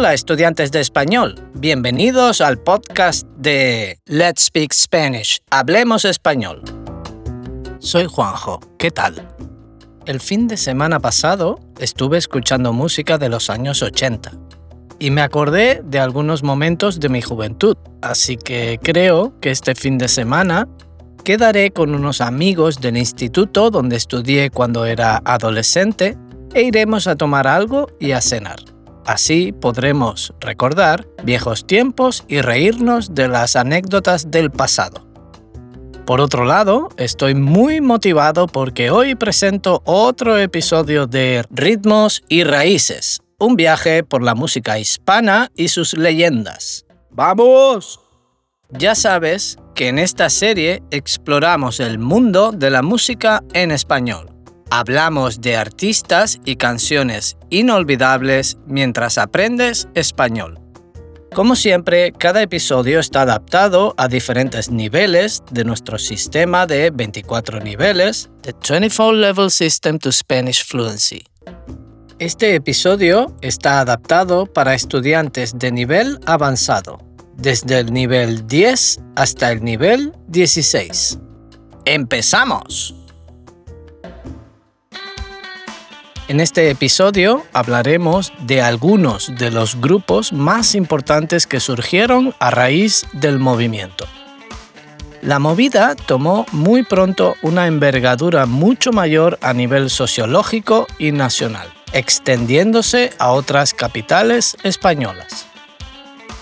Hola estudiantes de español, bienvenidos al podcast de Let's Speak Spanish, Hablemos Español. Soy Juanjo, ¿qué tal? El fin de semana pasado estuve escuchando música de los años 80 y me acordé de algunos momentos de mi juventud, así que creo que este fin de semana quedaré con unos amigos del instituto donde estudié cuando era adolescente e iremos a tomar algo y a cenar. Así podremos recordar viejos tiempos y reírnos de las anécdotas del pasado. Por otro lado, estoy muy motivado porque hoy presento otro episodio de Ritmos y Raíces, un viaje por la música hispana y sus leyendas. ¡Vamos! Ya sabes que en esta serie exploramos el mundo de la música en español Hablamos de artistas y canciones inolvidables mientras aprendes español. Como siempre, cada episodio está adaptado a diferentes niveles de nuestro sistema de 24 niveles, The 24 Level System to Spanish Fluency. Este episodio está adaptado para estudiantes de nivel avanzado, desde el nivel 10 hasta el nivel 16. ¡Empezamos! En este episodio hablaremos de algunos de los grupos más importantes que surgieron a raíz del movimiento. La movida tomó muy pronto una envergadura mucho mayor a nivel sociológico y nacional, extendiéndose a otras capitales españolas.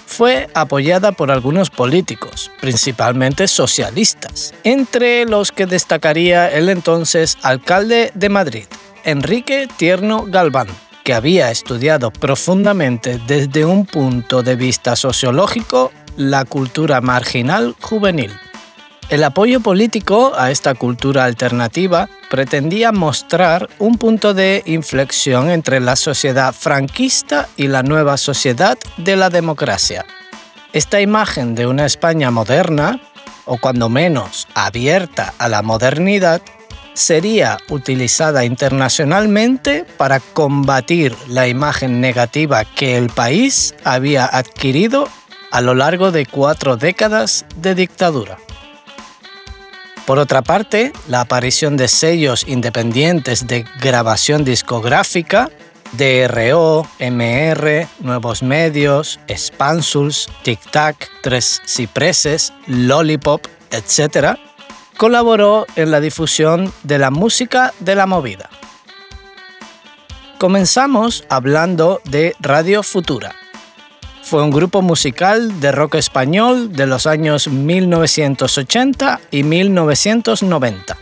Fue apoyada por algunos políticos, principalmente socialistas, entre los que destacaría el entonces alcalde de Madrid, Enrique Tierno Galván, que había estudiado profundamente desde un punto de vista sociológico la cultura marginal juvenil. El apoyo político a esta cultura alternativa pretendía mostrar un punto de inflexión entre la sociedad franquista y la nueva sociedad de la democracia. Esta imagen de una España moderna, o cuando menos abierta a la modernidad, sería utilizada internacionalmente para combatir la imagen negativa que el país había adquirido a lo largo de cuatro décadas de dictadura. Por otra parte, la aparición de sellos independientes de grabación discográfica, DRO, MR, Nuevos Medios, Spansuls, Tic Tac, Tres Cipreses, Lollipop, etc., colaboró en la difusión de la música de la movida. Comenzamos hablando de Radio Futura. Fue un grupo musical de rock español de los años 1980 y 1990.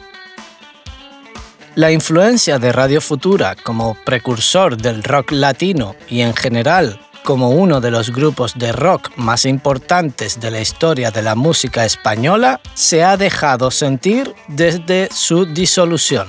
La influencia de Radio Futura como precursor del rock latino y en general como uno de los grupos de rock más importantes de la historia de la música española, se ha dejado sentir desde su disolución.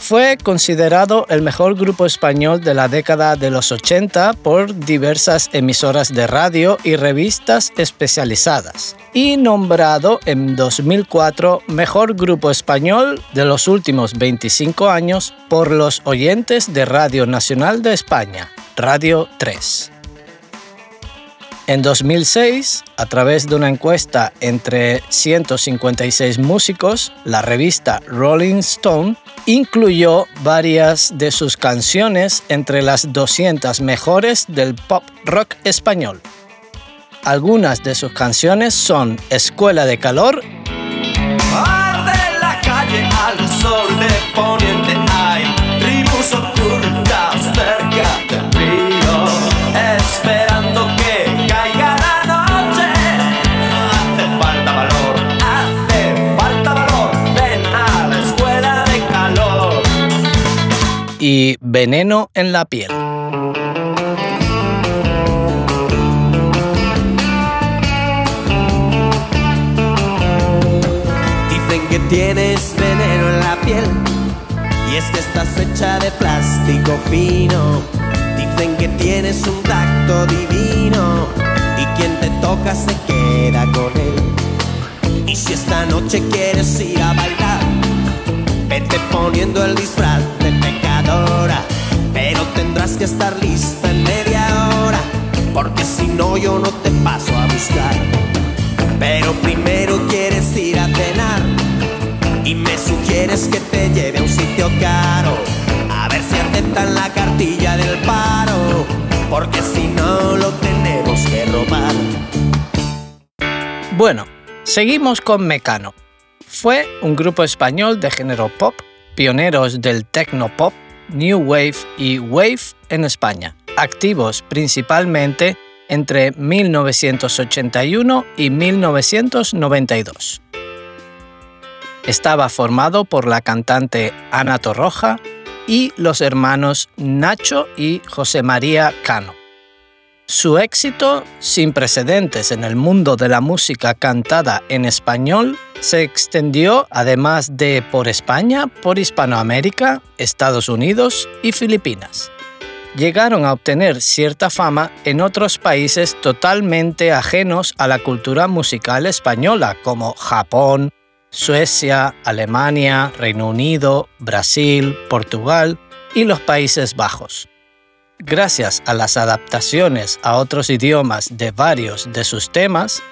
Fue considerado el mejor grupo español de la década de los 80 por diversas emisoras de radio y revistas especializadas y nombrado en 2004 mejor grupo español de los últimos 25 años por los oyentes de Radio Nacional de España, Radio 3. En 2006, a través de una encuesta entre 156 músicos, la revista Rolling Stone incluyó varias de sus canciones entre las 200 mejores del pop rock español. Algunas de sus canciones son Escuela de Calor, veneno en la piel. Dicen que tienes veneno en la piel y es que estás hecha de plástico fino. Dicen que tienes un tacto divino y quien te toca se queda con él. Y si esta noche quieres ir a bailar, vete poniendo el disfraz pero tendrás que estar lista en media hora. porque si no yo no te paso a buscar. Pero primero quieres ir a cenar y me sugieres que te lleve a un sitio caro, a ver si aceptan la cartilla del paro, porque si no lo tenemos que robar. Bueno, seguimos con Mecano. Fue un grupo español de género pop, pioneros del techno pop, new wave y wave en España, activos principalmente entre 1981 y 1992. Estaba formado por la cantante Ana Torroja y los hermanos Nacho y José María Cano. Su éxito, sin precedentes en el mundo de la música cantada en español, se extendió además de por España, por Hispanoamérica, Estados Unidos y Filipinas. Llegaron a obtener cierta fama en otros países totalmente ajenos a la cultura musical española, como Japón, Suecia, Alemania, Reino Unido, Brasil, Portugal y los Países Bajos. Gracias a las adaptaciones a otros idiomas de varios de sus temas,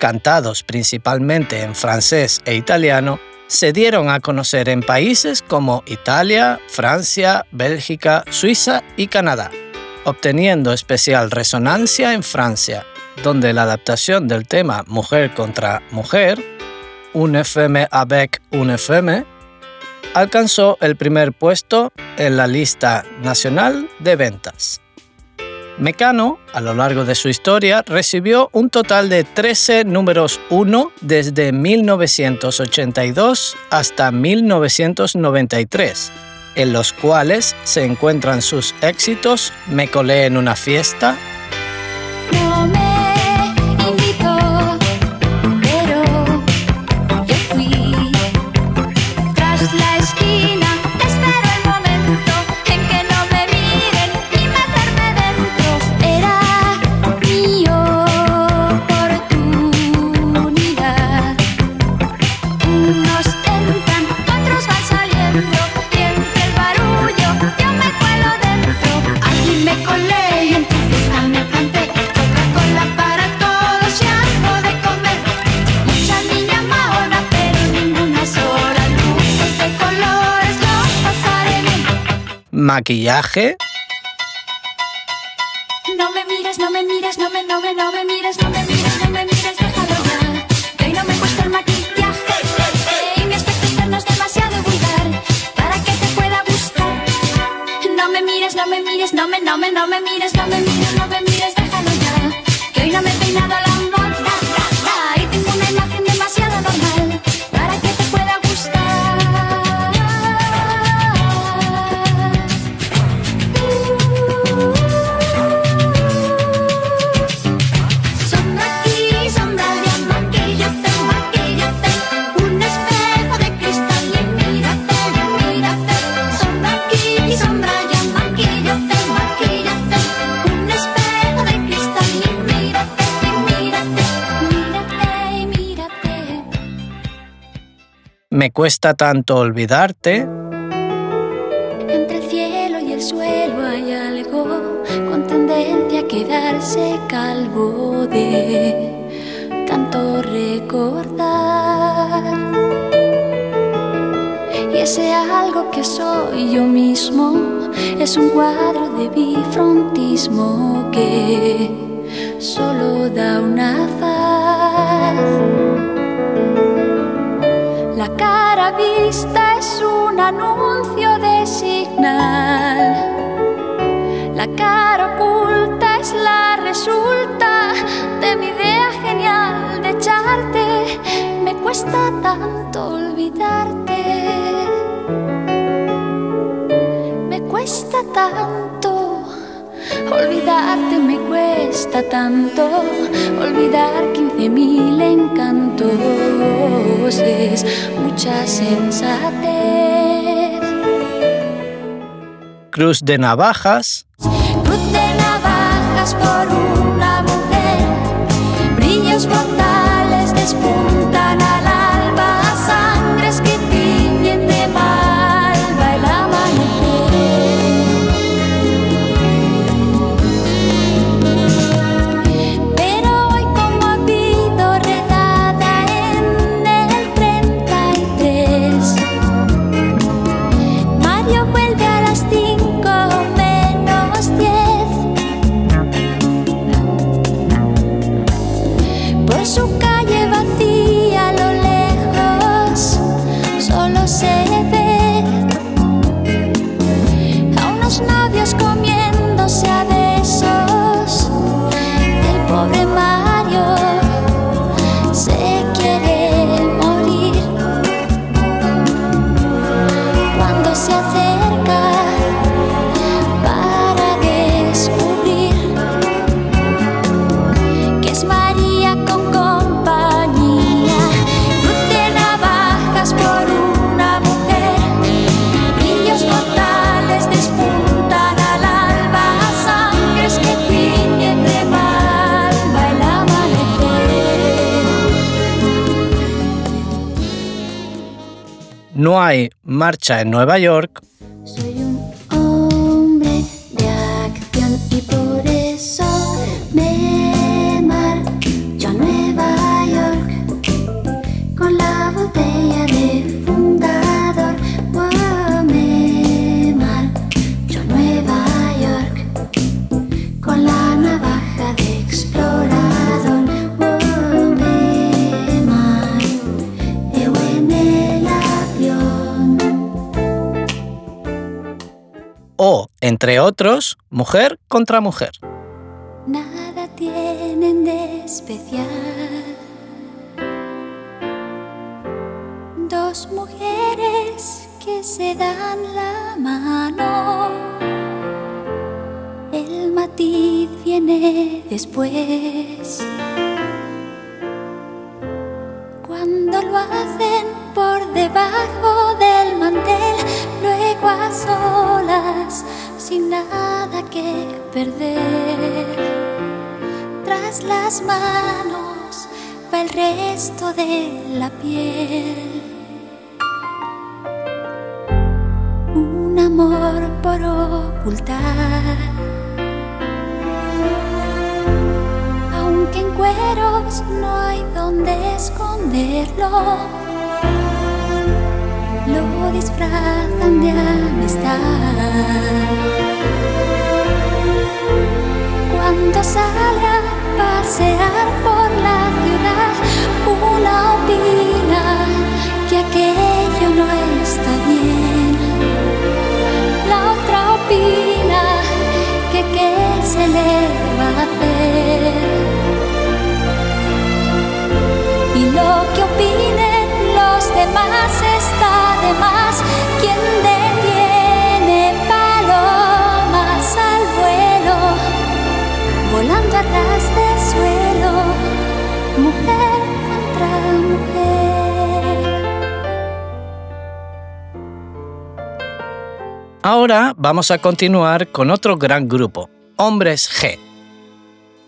cantados principalmente en francés e italiano, se dieron a conocer en países como Italia, Francia, Bélgica, Suiza y Canadá, obteniendo especial resonancia en Francia, donde la adaptación del tema Mujer contra Mujer, un FM avec un FM, alcanzó el primer puesto en la lista nacional de ventas. Mecano, a lo largo de su historia, recibió un total de 13 números 1 desde 1982 hasta 1993, en los cuales se encuentran sus éxitos Me colé en una fiesta, maquillaje. No me mires, no me mires, no me, no me, no me mires, no me mires, no me mires, déjalo ya. Que hoy no me cuesta el maquillaje. Y mi aspecto externo es demasiado vulgar para que te pueda gustar. No me mires, no me mires, no me, no me, no me mires, no me mires, no me mires, déjalo cuesta tanto olvidarte. Entre el cielo y el suelo hay algo con tendencia a quedarse calvo de tanto recordar. Y ese algo que soy yo mismo es un cuadro de bifrontismo que solo da una faz. Cara vista es un anuncio de signal. La cara oculta es la resulta de mi idea genial de echarte. Me cuesta tanto olvidarte. Me cuesta tanto olvidarte. Me cuesta tanto olvidar quince mil encantos. Es mucha sensatez. Cruz de navajas. Cruz de navajas por una Marcha en Nueva York entre otros, mujer contra mujer. Nada tienen de especial. Dos mujeres que se dan la mano. El matiz viene después. Cuando lo hacen por debajo del mantel, nada que perder. Tras las manos va el resto de la piel. Un amor por ocultar. Aunque en cueros no hay donde esconderlo, lo disfrazan de amistad. Cuando sale a pasear por la ciudad, una opina que aquello no está bien. La otra opina que qué se le va a hacer. Y lo que opinen los demás está de más. Quien detiene Ahora vamos a continuar con otro gran grupo, Hombres G,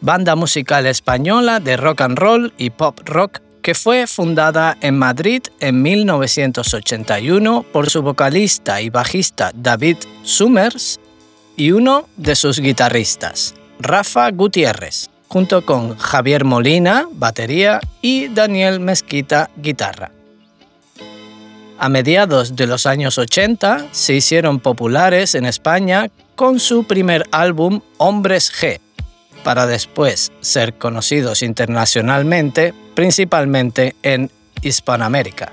banda musical española de rock and roll y pop rock que fue fundada en Madrid en 1981 por su vocalista y bajista David Summers y uno de sus guitarristas, Rafa Gutiérrez, junto con Javier Molina, batería, y Daniel Mezquita, guitarra. A mediados de los años 80 se hicieron populares en España con su primer álbum Hombres G, para después ser conocidos internacionalmente, principalmente en Hispanoamérica.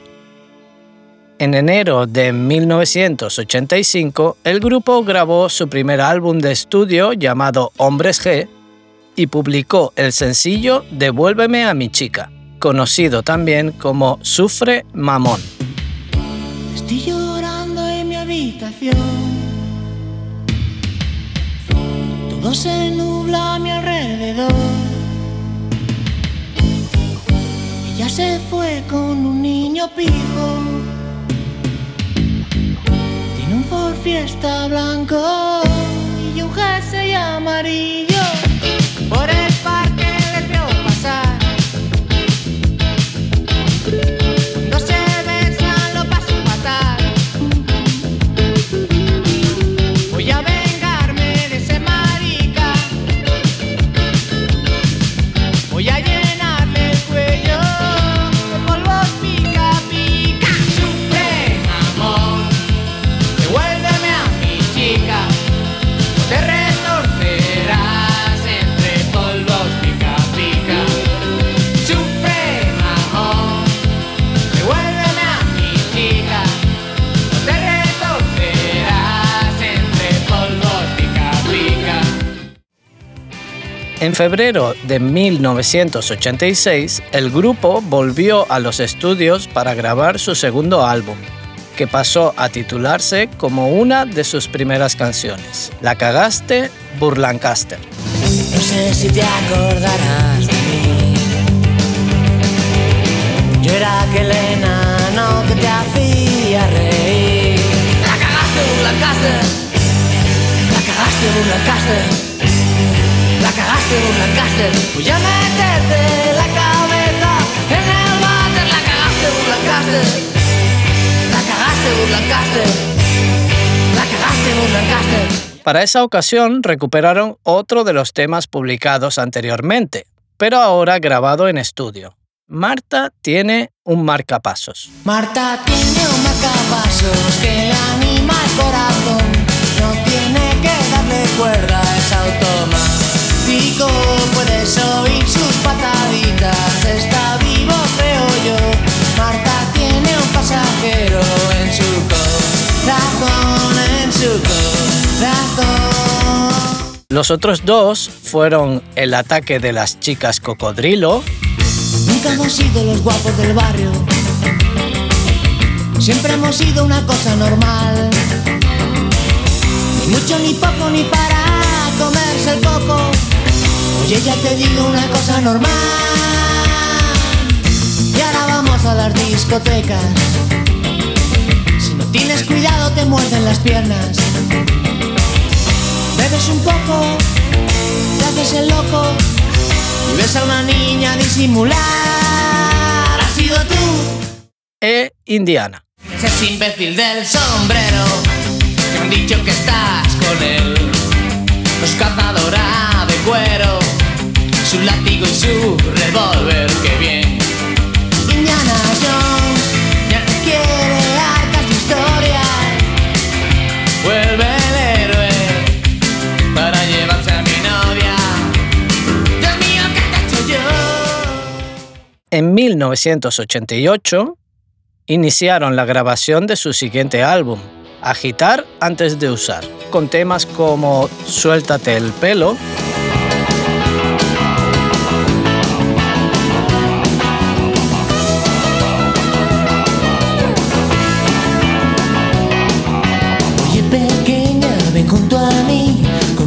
En enero de 1985, el grupo grabó su primer álbum de estudio llamado Hombres G y publicó el sencillo Devuélveme a mi chica, conocido también como Sufre Mamón. Estoy llorando en mi habitación. Todo se nubla a mi alrededor. Ella se fue con un niño pijo. Tiene un Ford Fiesta blanco y un jersey amarillo. En febrero de 1986, el grupo volvió a los estudios para grabar su segundo álbum, que pasó a titularse como una de sus primeras canciones, La cagaste, Burlancaster. No sé si te acordarás de mí. Yo era aquel enano que te hacía reír. La cagaste, Burlancaster. La cagaste, Burlancaster. La cagaste, Burlancaster. Voy a meterte la cabeza en el váter. La cagaste, Burlancaster. La cagaste, Lancaster. La cagaste, Burt Lancaster. Para esa ocasión recuperaron otro de los temas publicados anteriormente, pero ahora grabado en estudio. Marta tiene un marcapasos. Marta tiene un marcapasos que le anima el corazón. No tiene que darle cuerda, es automático. Puedes oír sus pataditas, está vivo, creo yo. Marta tiene un pasajero en su corazón, en su corazón. Los otros dos fueron El ataque de las chicas cocodrilo Nunca hemos sido los guapos del barrio. Siempre hemos sido una cosa normal. Ni mucho, ni poco, ni para comerse el coco. Oye, ya te digo una cosa normal. Y ahora vamos a las discotecas. Si no tienes cuidado, te muerden las piernas. Bebes un poco, te haces el loco. Y ves a una niña disimular. Has sido tú. e Indiana. Ese imbécil del sombrero que han dicho que estás con él. Los cazadora de cuero, su látigo y su revólver, qué bien. Indiana Jones ya no quiere arcas de historia. Vuelve el héroe para llevarse a mi novia. Dios mío, ¿qué te he hecho yo? En 1988 iniciaron la grabación de su siguiente álbum, Agitar antes de usar, con temas como Suéltate el pelo,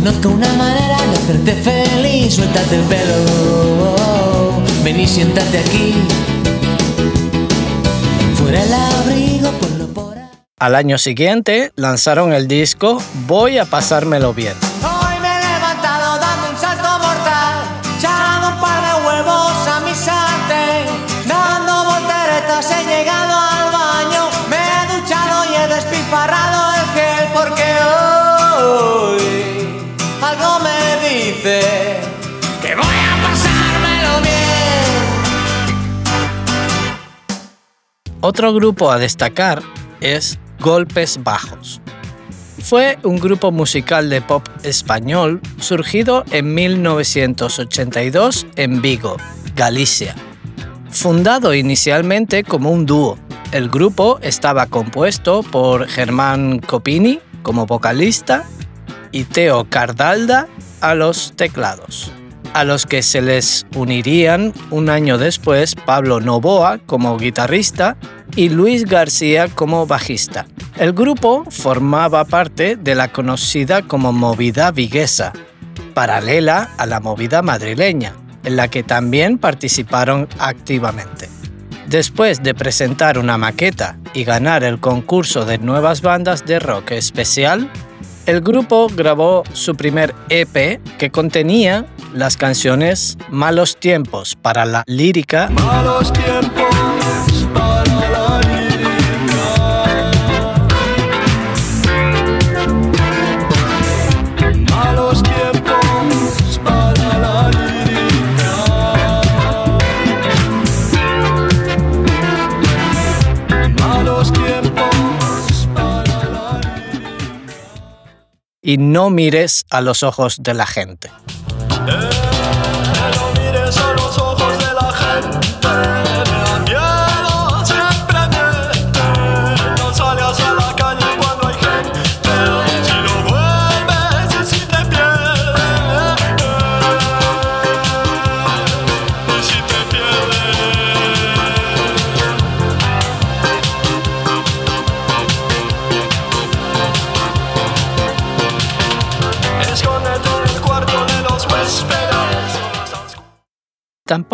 Conozco una manera de hacerte feliz. Suéltate el pelo. Ven y siéntate aquí. Fuera el abrigo, ponlo por Al año siguiente lanzaron el disco Voy a pasármelo bien. Otro grupo a destacar es Golpes Bajos. Fue un grupo musical de pop español surgido en 1982 en Vigo, Galicia. Fundado inicialmente como un dúo, el grupo estaba compuesto por Germán Copini como vocalista y Teo Cardalda a los teclados, a los que se les unirían un año después Pablo Novoa como guitarrista y Luis García como bajista. El grupo formaba parte de la conocida como movida viguesa, paralela a la movida madrileña, en la que también participaron activamente. Después de presentar una maqueta y ganar el concurso de nuevas bandas de rock especial, el grupo grabó su primer EP que contenía las canciones Malos tiempos para la lírica. Malos tiempos y No mires a los ojos de la gente.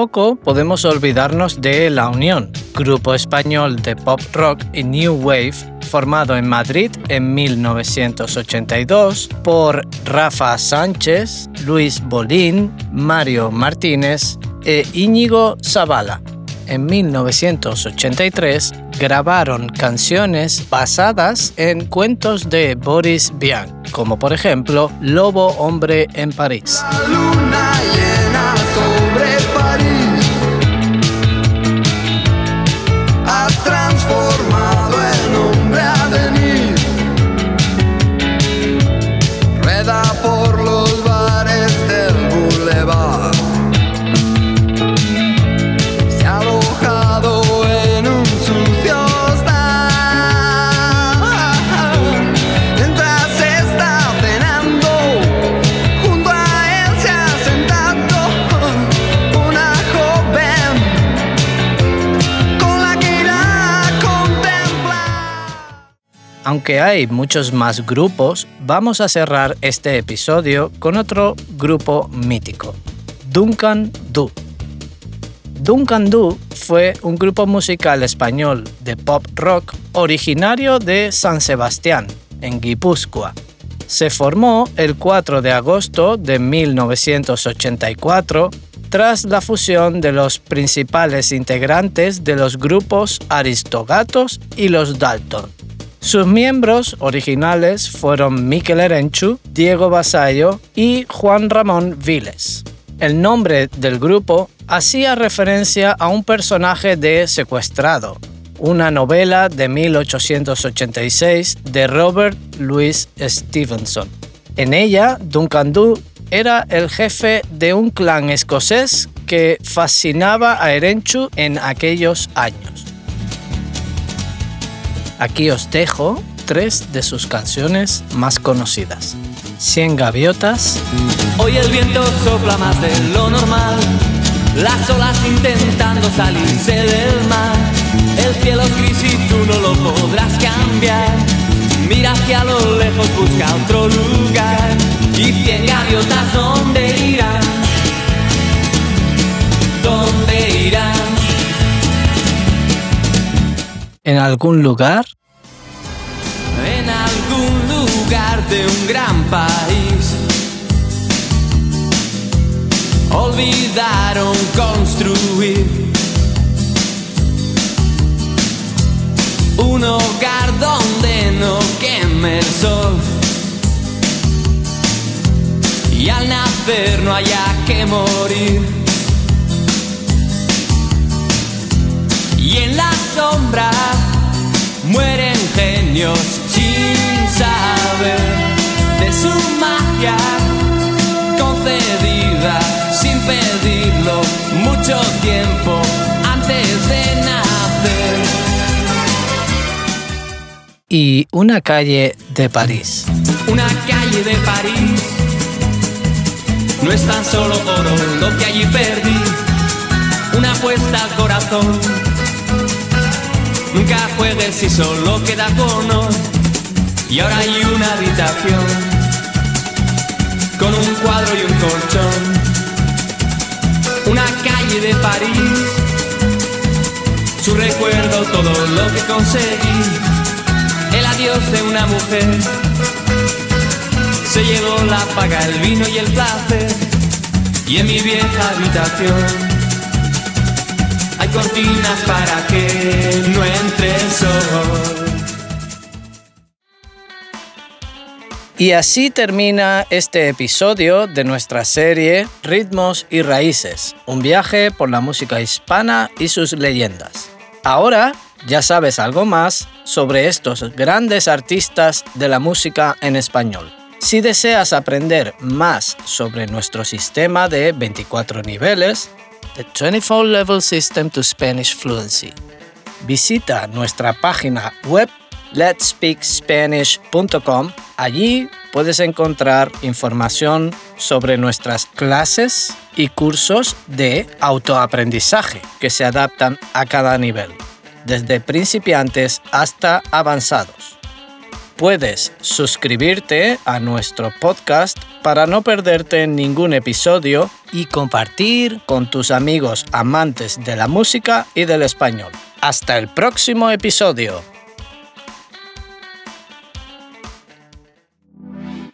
Tampoco podemos olvidarnos de La Unión, grupo español de pop rock y new wave formado en Madrid en 1982 por Rafa Sánchez, Luis Bolín, Mario Martínez e Íñigo Zavala. En 1983 grabaron canciones basadas en cuentos de Boris Vian, como por ejemplo Lobo Hombre en París. Aunque hay muchos más grupos, vamos a cerrar este episodio con otro grupo mítico, Duncan Du. Duncan Du fue un grupo musical español de pop rock originario de San Sebastián, en Guipúzcoa. Se formó el 4 de agosto de 1984 tras la fusión de los principales integrantes de los grupos Aristogatos y los Dalton. Sus miembros originales fueron Miquel Erenchu, Diego Basallo y Juan Ramón Viles. El nombre del grupo hacía referencia a un personaje de Secuestrado, una novela de 1886 de Robert Louis Stevenson. En ella, Duncan Du era el jefe de un clan escocés que fascinaba a Erenchu en aquellos años. Aquí os dejo tres de sus canciones más conocidas. Cien gaviotas, Hoy el viento sopla más de lo normal, las olas intentando salirse del mar. El cielo es gris y tú no lo podrás cambiar. Mira hacia lo lejos, busca otro lugar. Y cien gaviotas, ¿dónde irán? ¿Dónde irán? En algún lugar, En algún lugar de un gran país. Olvidaron construir un hogar donde no queme el sol. Y al nacer no haya que morir. Y en la sombra mueren genios sin saber de su magia concedida sin pedirlo mucho tiempo antes de nacer. y una calle de París. Una calle de París no es tan solo oro lo que allí perdí. Una apuesta al corazón. Nunca juegues si solo queda cono. Y ahora hay una habitación con un cuadro y un colchón. Una calle de París. Su recuerdo, todo lo que conseguí. El adiós de una mujer se llevó la paga, el vino y el placer. Y en mi vieja habitación cortinas para que no entre el sol. Y así termina este episodio de nuestra serie Ritmos y Raíces, un viaje por la música hispana y sus leyendas. Ahora ya sabes algo más sobre estos grandes artistas de la música en español. Si deseas aprender más sobre nuestro sistema de 24 niveles, The 24 Level System to Spanish Fluency, visita nuestra página web letspeakspanish.com. Allí puedes encontrar información sobre nuestras clases y cursos de autoaprendizaje que se adaptan a cada nivel, desde principiantes hasta avanzados. Puedes suscribirte a nuestro podcast para no perderte ningún episodio y compartir con tus amigos amantes de la música y del español. Hasta el próximo episodio.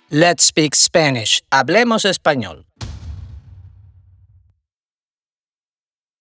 Let's Speak Spanish. Hablemos español.